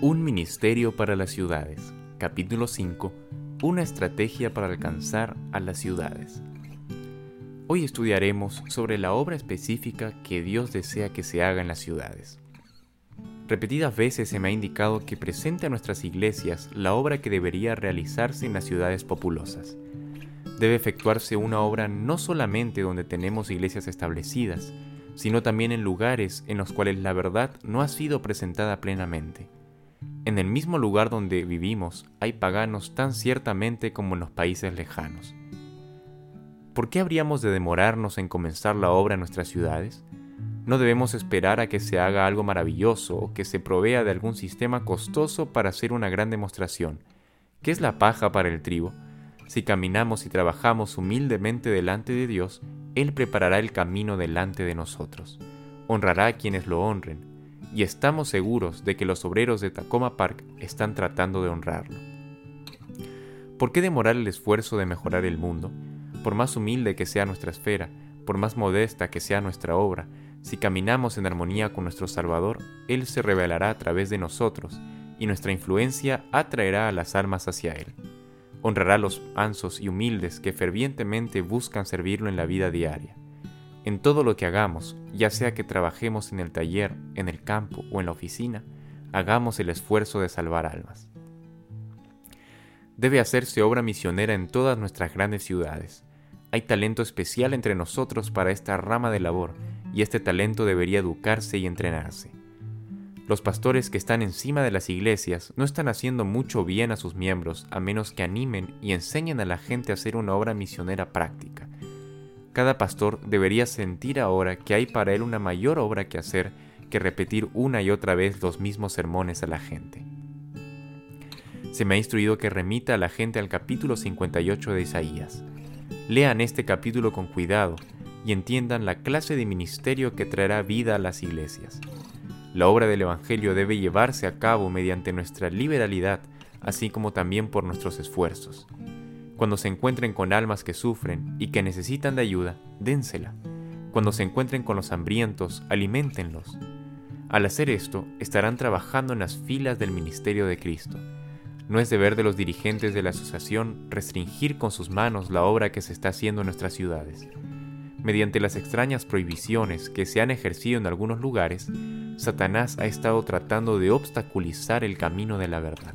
Un ministerio para las ciudades. Capítulo 5. Una estrategia para alcanzar a las ciudades. Hoy estudiaremos sobre la obra específica que Dios desea que se haga en las ciudades. Repetidas veces se me ha indicado que presente a nuestras iglesias la obra que debería realizarse en las ciudades populosas. Debe efectuarse una obra no solamente donde tenemos iglesias establecidas, sino también en lugares en los cuales la verdad no ha sido presentada plenamente. En el mismo lugar donde vivimos hay paganos tan ciertamente como en los países lejanos. ¿Por qué habríamos de demorarnos en comenzar la obra en nuestras ciudades? No debemos esperar a que se haga algo maravilloso o que se provea de algún sistema costoso para hacer una gran demostración. ¿Qué es la paja para el trigo? Si caminamos y trabajamos humildemente delante de Dios, él preparará el camino delante de nosotros. Honrará a quienes lo honren, y estamos seguros de que los obreros de Tacoma Park están tratando de honrarlo. ¿Por qué demorar el esfuerzo de mejorar el mundo? Por más humilde que sea nuestra esfera, por más modesta que sea nuestra obra, si caminamos en armonía con nuestro Salvador, Él se revelará a través de nosotros, y nuestra influencia atraerá a las almas hacia Él honrará a los mansos y humildes que fervientemente buscan servirlo en la vida diaria. En todo lo que hagamos, ya sea que trabajemos en el taller, en el campo o en la oficina, hagamos el esfuerzo de salvar almas. Debe hacerse obra misionera en todas nuestras grandes ciudades. Hay talento especial entre nosotros para esta rama de labor y este talento debería educarse y entrenarse. Los pastores que están encima de las iglesias no están haciendo mucho bien a sus miembros a menos que animen y enseñen a la gente a hacer una obra misionera práctica. Cada pastor debería sentir ahora que hay para él una mayor obra que hacer que repetir una y otra vez los mismos sermones a la gente. Se me ha instruido que remita a la gente al capítulo 58 de Isaías. Lean este capítulo con cuidado y entiendan la clase de ministerio que traerá vida a las iglesias. La obra del Evangelio debe llevarse a cabo mediante nuestra liberalidad, así como también por nuestros esfuerzos. Cuando se encuentren con almas que sufren y que necesitan de ayuda, dénsela. Cuando se encuentren con los hambrientos, aliméntenlos. Al hacer esto, estarán trabajando en las filas del ministerio de Cristo. No es deber de los dirigentes de la asociación restringir con sus manos la obra que se está haciendo en nuestras ciudades. Mediante las extrañas prohibiciones que se han ejercido en algunos lugares, Satanás ha estado tratando de obstaculizar el camino de la verdad.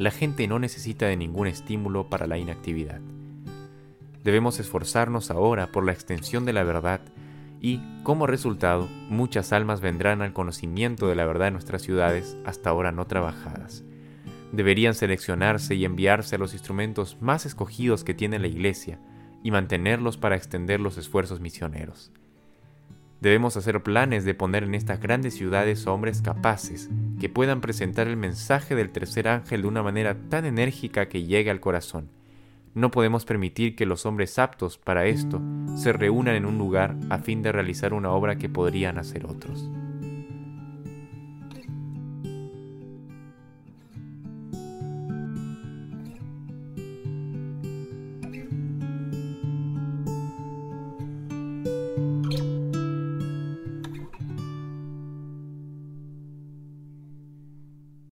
La gente no necesita de ningún estímulo para la inactividad. Debemos esforzarnos ahora por la extensión de la verdad y, como resultado, muchas almas vendrán al conocimiento de la verdad en nuestras ciudades hasta ahora no trabajadas. Deberían seleccionarse y enviarse a los instrumentos más escogidos que tiene la Iglesia y mantenerlos para extender los esfuerzos misioneros. Debemos hacer planes de poner en estas grandes ciudades hombres capaces que puedan presentar el mensaje del tercer ángel de una manera tan enérgica que llegue al corazón. No podemos permitir que los hombres aptos para esto se reúnan en un lugar a fin de realizar una obra que podrían hacer otros.